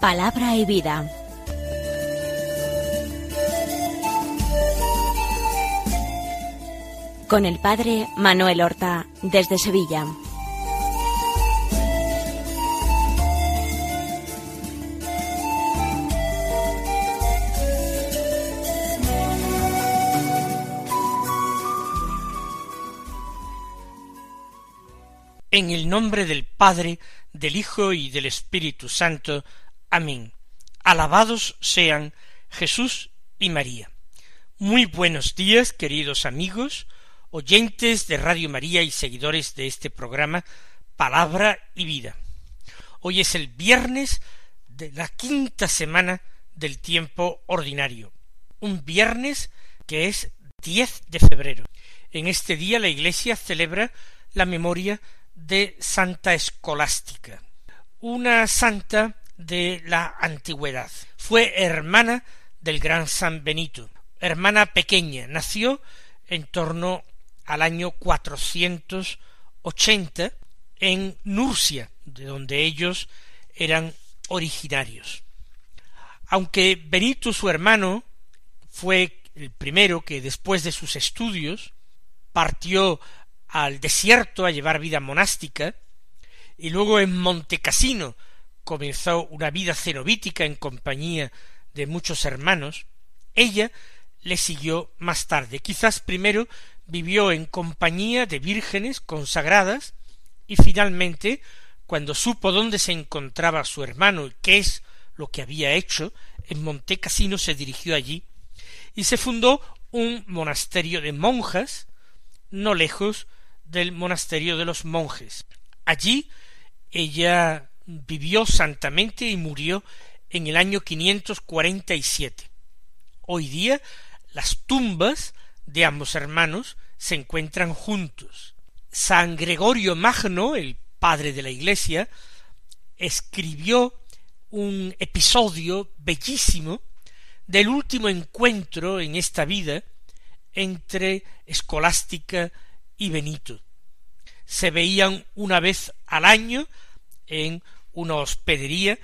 Palabra y vida. Con el padre Manuel Horta desde Sevilla. En el nombre del Padre, del Hijo y del Espíritu Santo. Amén. Alabados sean Jesús y María. Muy buenos días, queridos amigos, oyentes de Radio María y seguidores de este programa Palabra y Vida. Hoy es el viernes de la quinta semana del tiempo ordinario, un viernes que es 10 de febrero. En este día la Iglesia celebra la memoria de Santa Escolástica, una santa de la antigüedad. Fue hermana del gran San Benito, hermana pequeña, nació en torno al año ochenta en Nurcia, de donde ellos eran originarios. Aunque Benito, su hermano, fue el primero que después de sus estudios partió al desierto a llevar vida monástica, y luego en Montecassino comenzó una vida cenobítica en compañía de muchos hermanos, ella le siguió más tarde. Quizás primero vivió en compañía de vírgenes consagradas y finalmente, cuando supo dónde se encontraba su hermano y qué es lo que había hecho, en Montecassino se dirigió allí y se fundó un monasterio de monjas no lejos del monasterio de los monjes. Allí ella vivió santamente y murió en el año 547. Hoy día las tumbas de ambos hermanos se encuentran juntos. San Gregorio Magno, el padre de la Iglesia, escribió un episodio bellísimo del último encuentro en esta vida entre escolástica y Benito. Se veían una vez al año en una hospedería,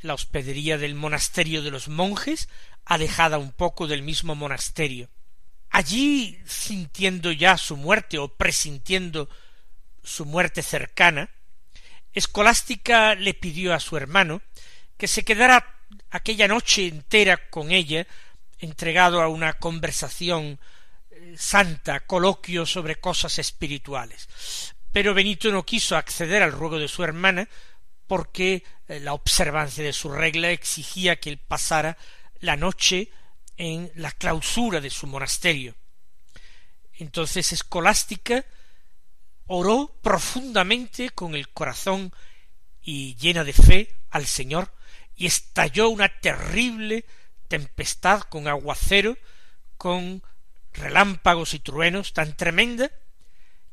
la hospedería del monasterio de los monjes, alejada un poco del mismo monasterio. Allí, sintiendo ya su muerte o presintiendo su muerte cercana, Escolástica le pidió a su hermano que se quedara aquella noche entera con ella, entregado a una conversación santa coloquio sobre cosas espirituales. Pero Benito no quiso acceder al ruego de su hermana porque eh, la observancia de su regla exigía que él pasara la noche en la clausura de su monasterio. Entonces Escolástica oró profundamente con el corazón y llena de fe al Señor y estalló una terrible tempestad con aguacero, con relámpagos y truenos tan tremenda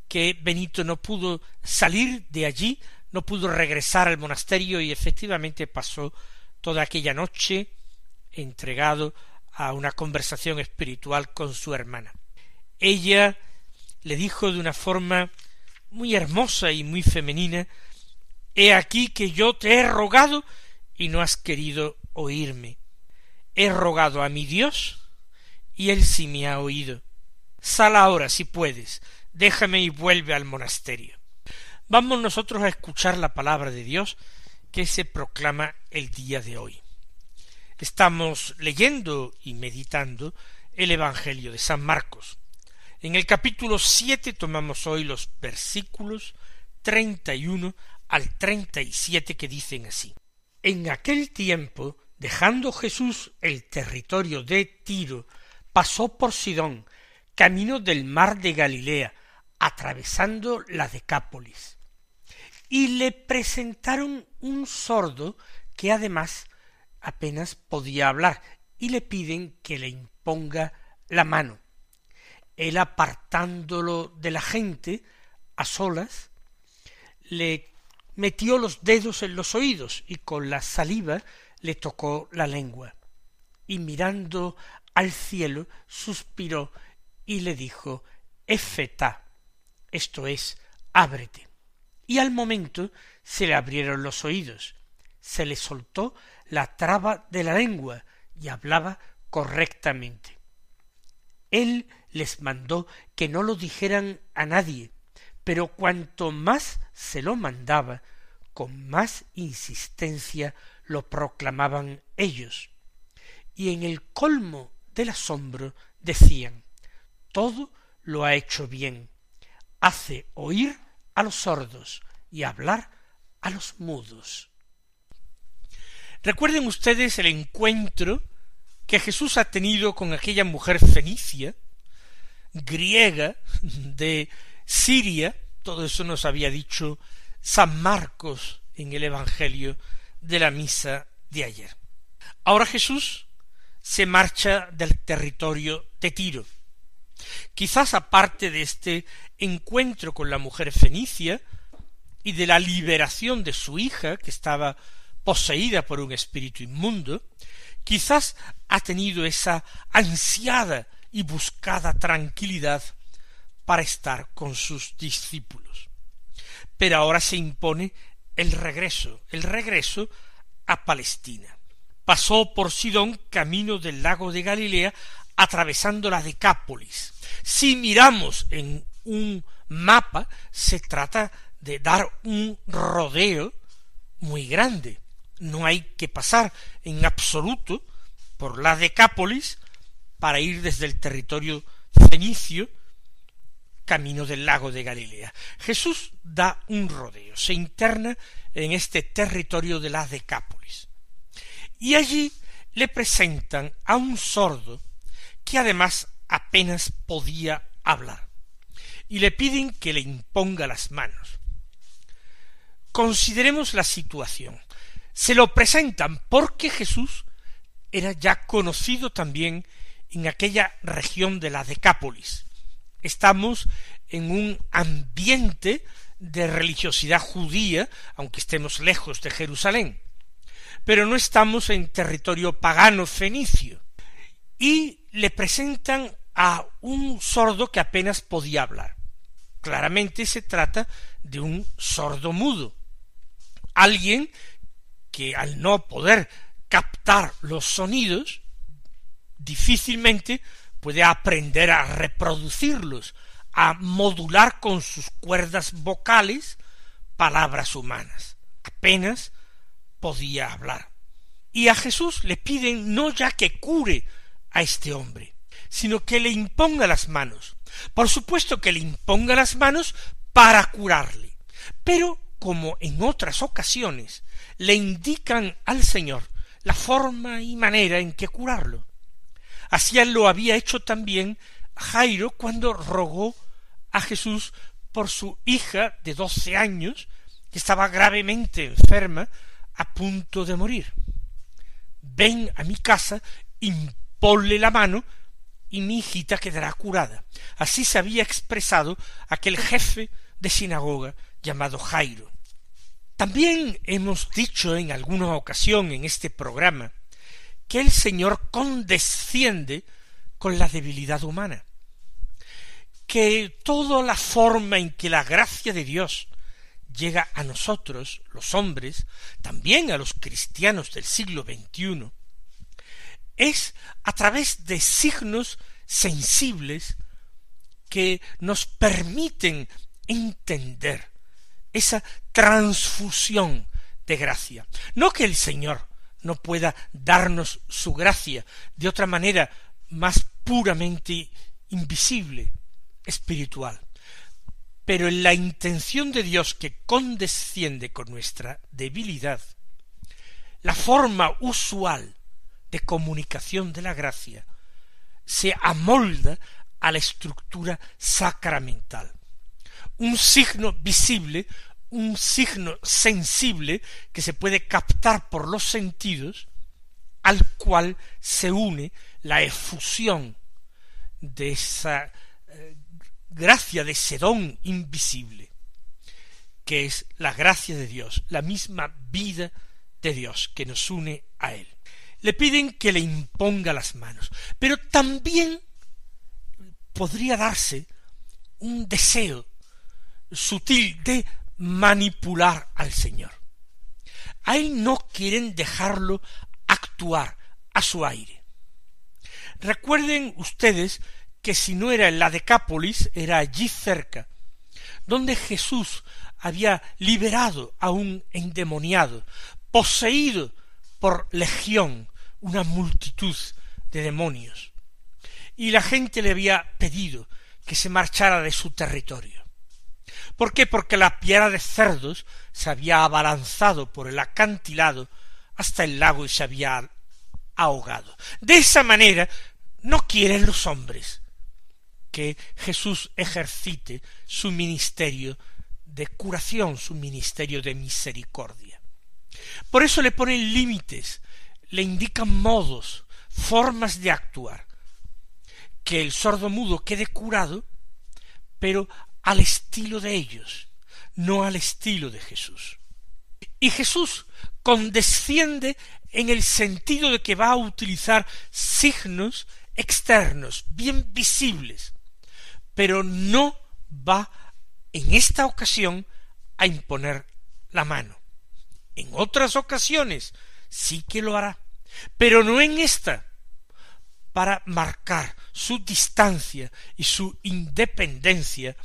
que Benito no pudo salir de allí, no pudo regresar al monasterio y efectivamente pasó toda aquella noche entregado a una conversación espiritual con su hermana. Ella le dijo de una forma muy hermosa y muy femenina He aquí que yo te he rogado y no has querido oírme. He rogado a mi Dios y él sí me ha oído. Sal ahora si puedes, déjame y vuelve al monasterio. Vamos nosotros a escuchar la palabra de Dios que se proclama el día de hoy. Estamos leyendo y meditando el Evangelio de San Marcos. En el capítulo siete tomamos hoy los versículos treinta y uno al treinta y siete que dicen así. En aquel tiempo, dejando Jesús el territorio de Tiro pasó por Sidón, camino del mar de Galilea, atravesando la Decápolis. Y le presentaron un sordo que además apenas podía hablar, y le piden que le imponga la mano. Él apartándolo de la gente, a solas, le metió los dedos en los oídos y con la saliva le tocó la lengua. Y mirando al cielo, suspiró y le dijo Efetá, esto es, ábrete. Y al momento se le abrieron los oídos, se le soltó la traba de la lengua y hablaba correctamente. Él les mandó que no lo dijeran a nadie, pero cuanto más se lo mandaba, con más insistencia lo proclamaban ellos. Y en el colmo del asombro decían todo lo ha hecho bien, hace oír a los sordos y hablar a los mudos. Recuerden ustedes el encuentro que Jesús ha tenido con aquella mujer fenicia, griega, de Siria, todo eso nos había dicho San Marcos en el Evangelio de la misa de ayer. Ahora Jesús se marcha del territorio de Tiro. Quizás aparte de este encuentro con la mujer fenicia y de la liberación de su hija, que estaba poseída por un espíritu inmundo, quizás ha tenido esa ansiada y buscada tranquilidad para estar con sus discípulos. Pero ahora se impone el regreso, el regreso a Palestina. Pasó por Sidón camino del lago de Galilea, atravesando la Decápolis. Si miramos en un mapa, se trata de dar un rodeo muy grande. No hay que pasar en absoluto por la Decápolis para ir desde el territorio fenicio camino del lago de Galilea. Jesús da un rodeo, se interna en este territorio de la Decápolis. Y allí le presentan a un sordo que además apenas podía hablar, y le piden que le imponga las manos. Consideremos la situación. Se lo presentan porque Jesús era ya conocido también en aquella región de la Decápolis, estamos en un ambiente de religiosidad judía, aunque estemos lejos de Jerusalén, pero no estamos en territorio pagano fenicio. Y le presentan a un sordo que apenas podía hablar. Claramente se trata de un sordo mudo, alguien que al no poder captar los sonidos, difícilmente puede aprender a reproducirlos, a modular con sus cuerdas vocales palabras humanas. Apenas podía hablar. Y a Jesús le piden no ya que cure a este hombre, sino que le imponga las manos. Por supuesto que le imponga las manos para curarle. Pero, como en otras ocasiones, le indican al Señor la forma y manera en que curarlo. Así lo había hecho también Jairo cuando rogó a Jesús por su hija de doce años, que estaba gravemente enferma, a punto de morir. Ven a mi casa, imponle la mano, y mi hijita quedará curada. Así se había expresado aquel jefe de sinagoga llamado Jairo. También hemos dicho en alguna ocasión en este programa que el Señor condesciende con la debilidad humana, que toda la forma en que la gracia de Dios llega a nosotros, los hombres, también a los cristianos del siglo XXI, es a través de signos sensibles que nos permiten entender esa transfusión de gracia. No que el Señor no pueda darnos su gracia de otra manera más puramente invisible, espiritual. Pero en la intención de Dios que condesciende con nuestra debilidad, la forma usual de comunicación de la gracia se amolda a la estructura sacramental. Un signo visible un signo sensible que se puede captar por los sentidos, al cual se une la efusión de esa eh, gracia de ese don invisible, que es la gracia de Dios, la misma vida de Dios que nos une a Él. Le piden que le imponga las manos, pero también podría darse un deseo sutil de manipular al Señor. A él no quieren dejarlo actuar a su aire. Recuerden ustedes que si no era en la Decápolis, era allí cerca, donde Jesús había liberado a un endemoniado, poseído por legión, una multitud de demonios. Y la gente le había pedido que se marchara de su territorio. ¿Por qué? Porque la piedra de cerdos se había abalanzado por el acantilado hasta el lago y se había ahogado. De esa manera no quieren los hombres que Jesús ejercite su ministerio de curación, su ministerio de misericordia. Por eso le ponen límites, le indican modos, formas de actuar. Que el sordo mudo quede curado, pero al estilo de ellos, no al estilo de Jesús. Y Jesús condesciende en el sentido de que va a utilizar signos externos, bien visibles, pero no va en esta ocasión a imponer la mano. En otras ocasiones sí que lo hará, pero no en esta, para marcar su distancia y su independencia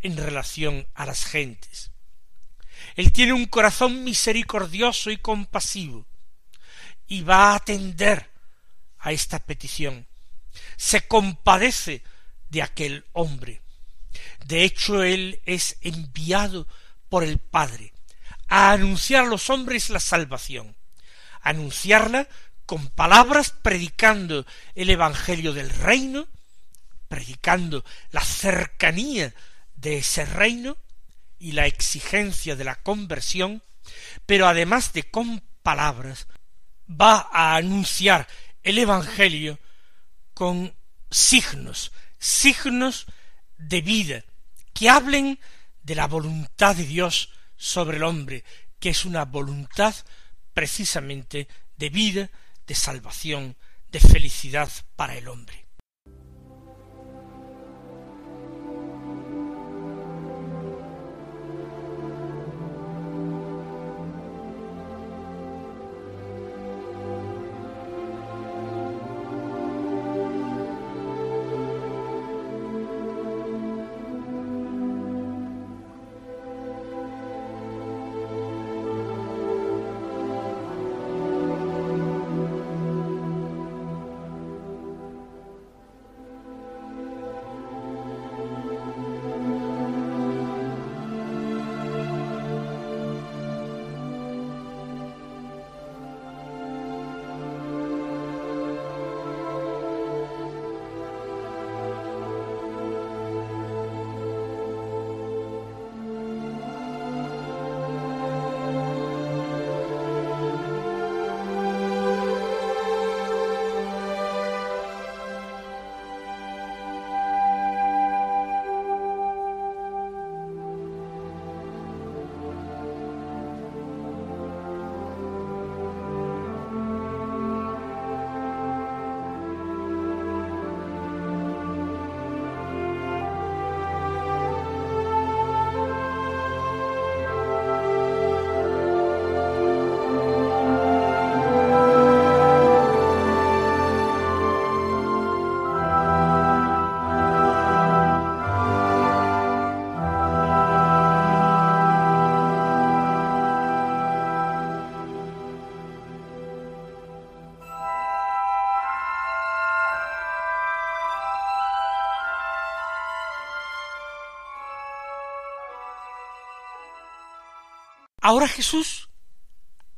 en relación a las gentes. Él tiene un corazón misericordioso y compasivo, y va a atender a esta petición. Se compadece de aquel hombre. De hecho, él es enviado por el Padre a anunciar a los hombres la salvación, anunciarla con palabras predicando el Evangelio del reino, predicando la cercanía de ese reino y la exigencia de la conversión, pero además de con palabras, va a anunciar el Evangelio con signos, signos de vida, que hablen de la voluntad de Dios sobre el hombre, que es una voluntad precisamente de vida, de salvación, de felicidad para el hombre. Ahora Jesús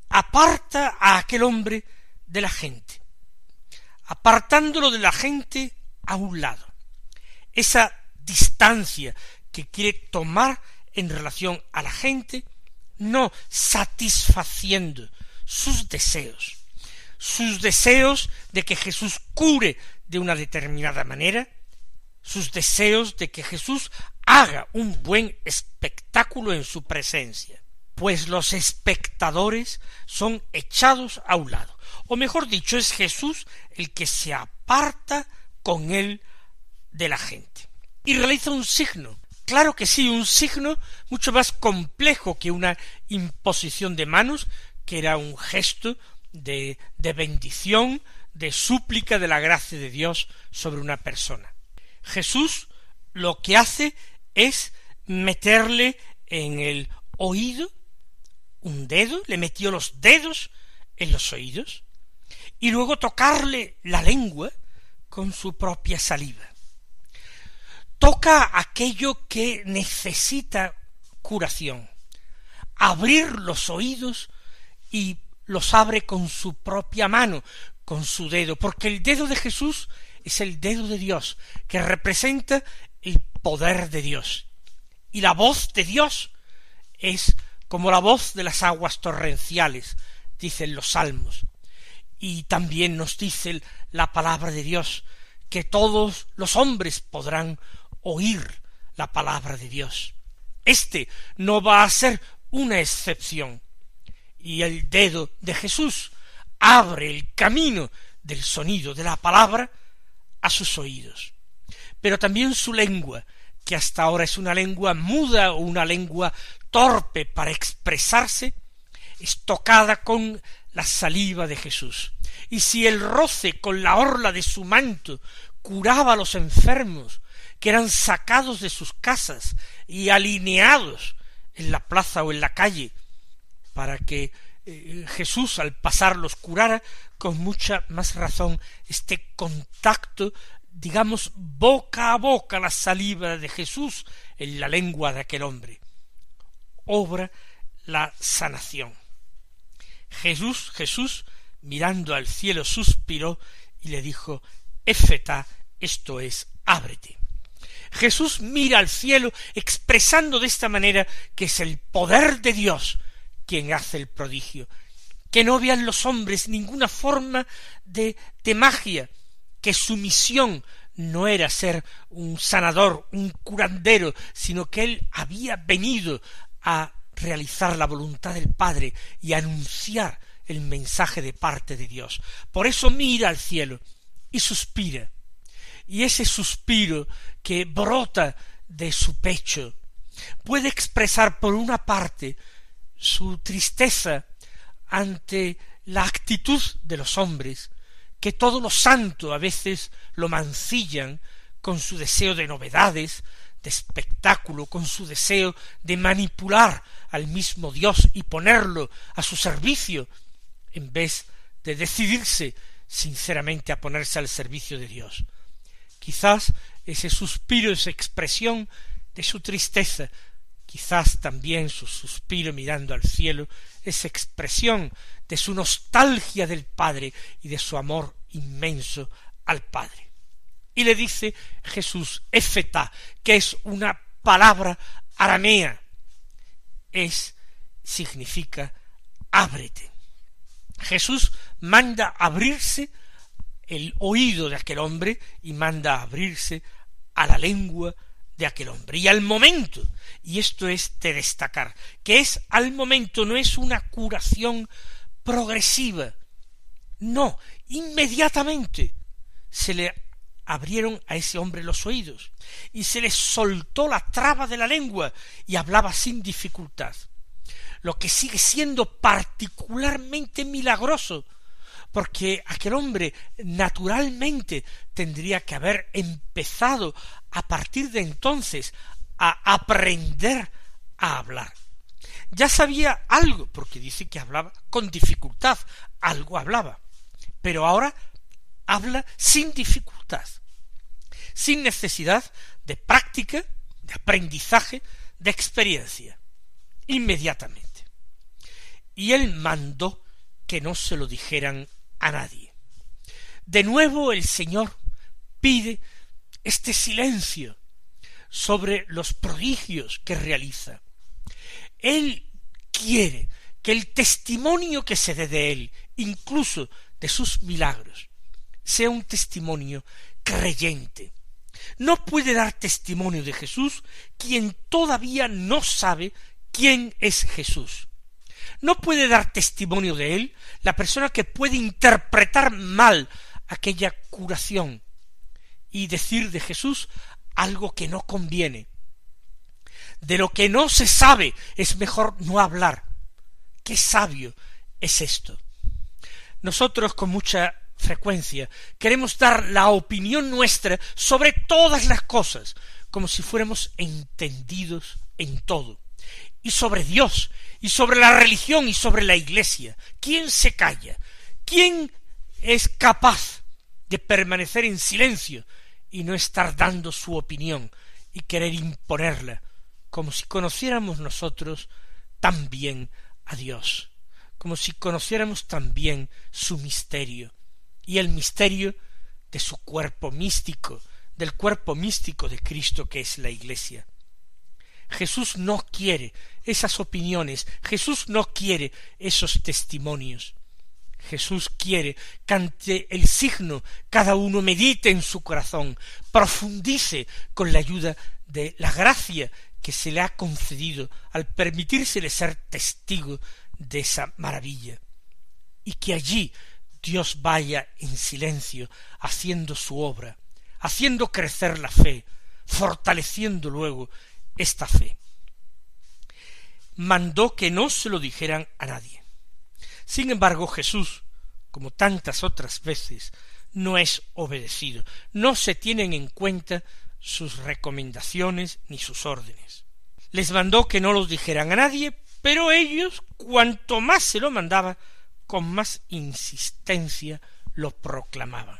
aparta a aquel hombre de la gente, apartándolo de la gente a un lado. Esa distancia que quiere tomar en relación a la gente, no satisfaciendo sus deseos, sus deseos de que Jesús cure de una determinada manera, sus deseos de que Jesús haga un buen espectáculo en su presencia pues los espectadores son echados a un lado. O mejor dicho, es Jesús el que se aparta con él de la gente. Y realiza un signo. Claro que sí, un signo mucho más complejo que una imposición de manos, que era un gesto de, de bendición, de súplica de la gracia de Dios sobre una persona. Jesús lo que hace es meterle en el oído un dedo, le metió los dedos en los oídos, y luego tocarle la lengua con su propia saliva. Toca aquello que necesita curación, abrir los oídos y los abre con su propia mano, con su dedo, porque el dedo de Jesús es el dedo de Dios, que representa el poder de Dios. Y la voz de Dios es como la voz de las aguas torrenciales, dicen los salmos. Y también nos dice la palabra de Dios, que todos los hombres podrán oír la palabra de Dios. Este no va a ser una excepción. Y el dedo de Jesús abre el camino del sonido de la palabra a sus oídos. Pero también su lengua, que hasta ahora es una lengua muda o una lengua torpe para expresarse, es tocada con la saliva de Jesús. Y si el roce con la orla de su manto curaba a los enfermos, que eran sacados de sus casas y alineados en la plaza o en la calle, para que eh, Jesús al pasar los curara, con mucha más razón este contacto, digamos, boca a boca la saliva de Jesús en la lengua de aquel hombre. Obra la sanación. Jesús, Jesús, mirando al cielo, suspiró y le dijo, Éfeta, esto es, ábrete. Jesús mira al cielo expresando de esta manera que es el poder de Dios quien hace el prodigio, que no vean los hombres ninguna forma de, de magia, que su misión no era ser un sanador, un curandero, sino que él había venido a realizar la voluntad del Padre y anunciar el mensaje de parte de Dios. Por eso mira al cielo y suspira. Y ese suspiro que brota de su pecho puede expresar por una parte su tristeza ante la actitud de los hombres, que todo lo santo a veces lo mancillan con su deseo de novedades, de espectáculo, con su deseo de manipular al mismo Dios y ponerlo a su servicio, en vez de decidirse sinceramente a ponerse al servicio de Dios. Quizás ese suspiro, esa expresión de su tristeza, quizás también su suspiro mirando al cielo, esa expresión de su nostalgia del Padre y de su amor inmenso al Padre. Y le dice Jesús, Éfeta, que es una palabra aramea, es, significa, ábrete. Jesús manda abrirse el oído de aquel hombre y manda abrirse a la lengua de aquel hombre. Y al momento, y esto es de destacar, que es al momento, no es una curación progresiva, no, inmediatamente se le abrieron a ese hombre los oídos y se le soltó la traba de la lengua y hablaba sin dificultad. Lo que sigue siendo particularmente milagroso, porque aquel hombre naturalmente tendría que haber empezado a partir de entonces a aprender a hablar. Ya sabía algo, porque dice que hablaba con dificultad, algo hablaba, pero ahora habla sin dificultad, sin necesidad de práctica, de aprendizaje, de experiencia, inmediatamente. Y él mandó que no se lo dijeran a nadie. De nuevo el Señor pide este silencio sobre los prodigios que realiza. Él quiere que el testimonio que se dé de él, incluso de sus milagros, sea un testimonio creyente. No puede dar testimonio de Jesús quien todavía no sabe quién es Jesús. No puede dar testimonio de él la persona que puede interpretar mal aquella curación y decir de Jesús algo que no conviene. De lo que no se sabe es mejor no hablar. Qué sabio es esto. Nosotros con mucha frecuencia queremos dar la opinión nuestra sobre todas las cosas, como si fuéramos entendidos en todo, y sobre Dios, y sobre la religión, y sobre la Iglesia. ¿Quién se calla? ¿Quién es capaz de permanecer en silencio y no estar dando su opinión y querer imponerla, como si conociéramos nosotros también a Dios, como si conociéramos también su misterio y el misterio de su cuerpo místico, del cuerpo místico de Cristo que es la Iglesia. Jesús no quiere esas opiniones, Jesús no quiere esos testimonios. Jesús quiere que ante el signo cada uno medite en su corazón, profundice con la ayuda de la gracia que se le ha concedido al permitírsele ser testigo de esa maravilla, y que allí Dios vaya en silencio haciendo su obra, haciendo crecer la fe, fortaleciendo luego esta fe. Mandó que no se lo dijeran a nadie. Sin embargo, Jesús, como tantas otras veces, no es obedecido, no se tienen en cuenta sus recomendaciones ni sus órdenes. Les mandó que no los dijeran a nadie, pero ellos, cuanto más se lo mandaba, con más insistencia lo proclamaban.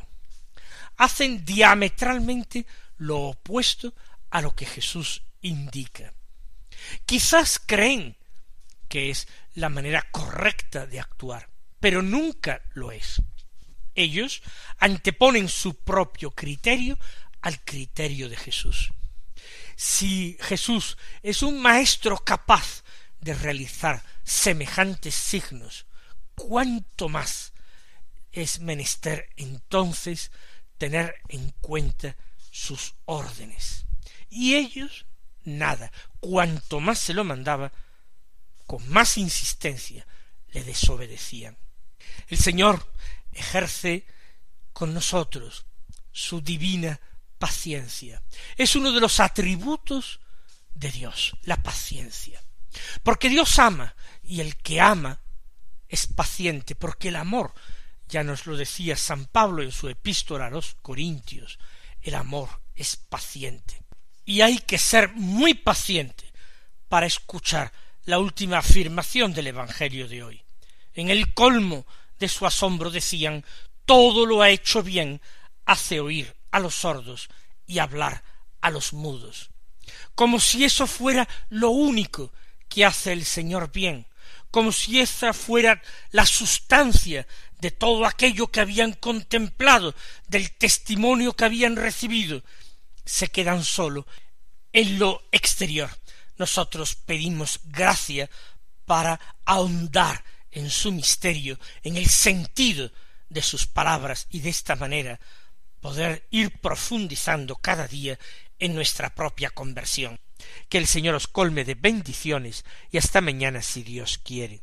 Hacen diametralmente lo opuesto a lo que Jesús indica. Quizás creen que es la manera correcta de actuar, pero nunca lo es. Ellos anteponen su propio criterio al criterio de Jesús. Si Jesús es un maestro capaz de realizar semejantes signos, cuánto más es menester entonces tener en cuenta sus órdenes. Y ellos nada, cuanto más se lo mandaba, con más insistencia le desobedecían. El Señor ejerce con nosotros su divina paciencia. Es uno de los atributos de Dios, la paciencia. Porque Dios ama, y el que ama es paciente, porque el amor, ya nos lo decía San Pablo en su epístola a los Corintios, el amor es paciente. Y hay que ser muy paciente para escuchar la última afirmación del Evangelio de hoy. En el colmo de su asombro decían todo lo ha hecho bien, hace oír a los sordos y hablar a los mudos. Como si eso fuera lo único que hace el Señor bien, como si esa fuera la sustancia de todo aquello que habían contemplado, del testimonio que habían recibido, se quedan solo en lo exterior. Nosotros pedimos gracia para ahondar en su misterio, en el sentido de sus palabras y de esta manera poder ir profundizando cada día en nuestra propia conversión. Que el Señor os colme de bendiciones y hasta mañana si Dios quiere.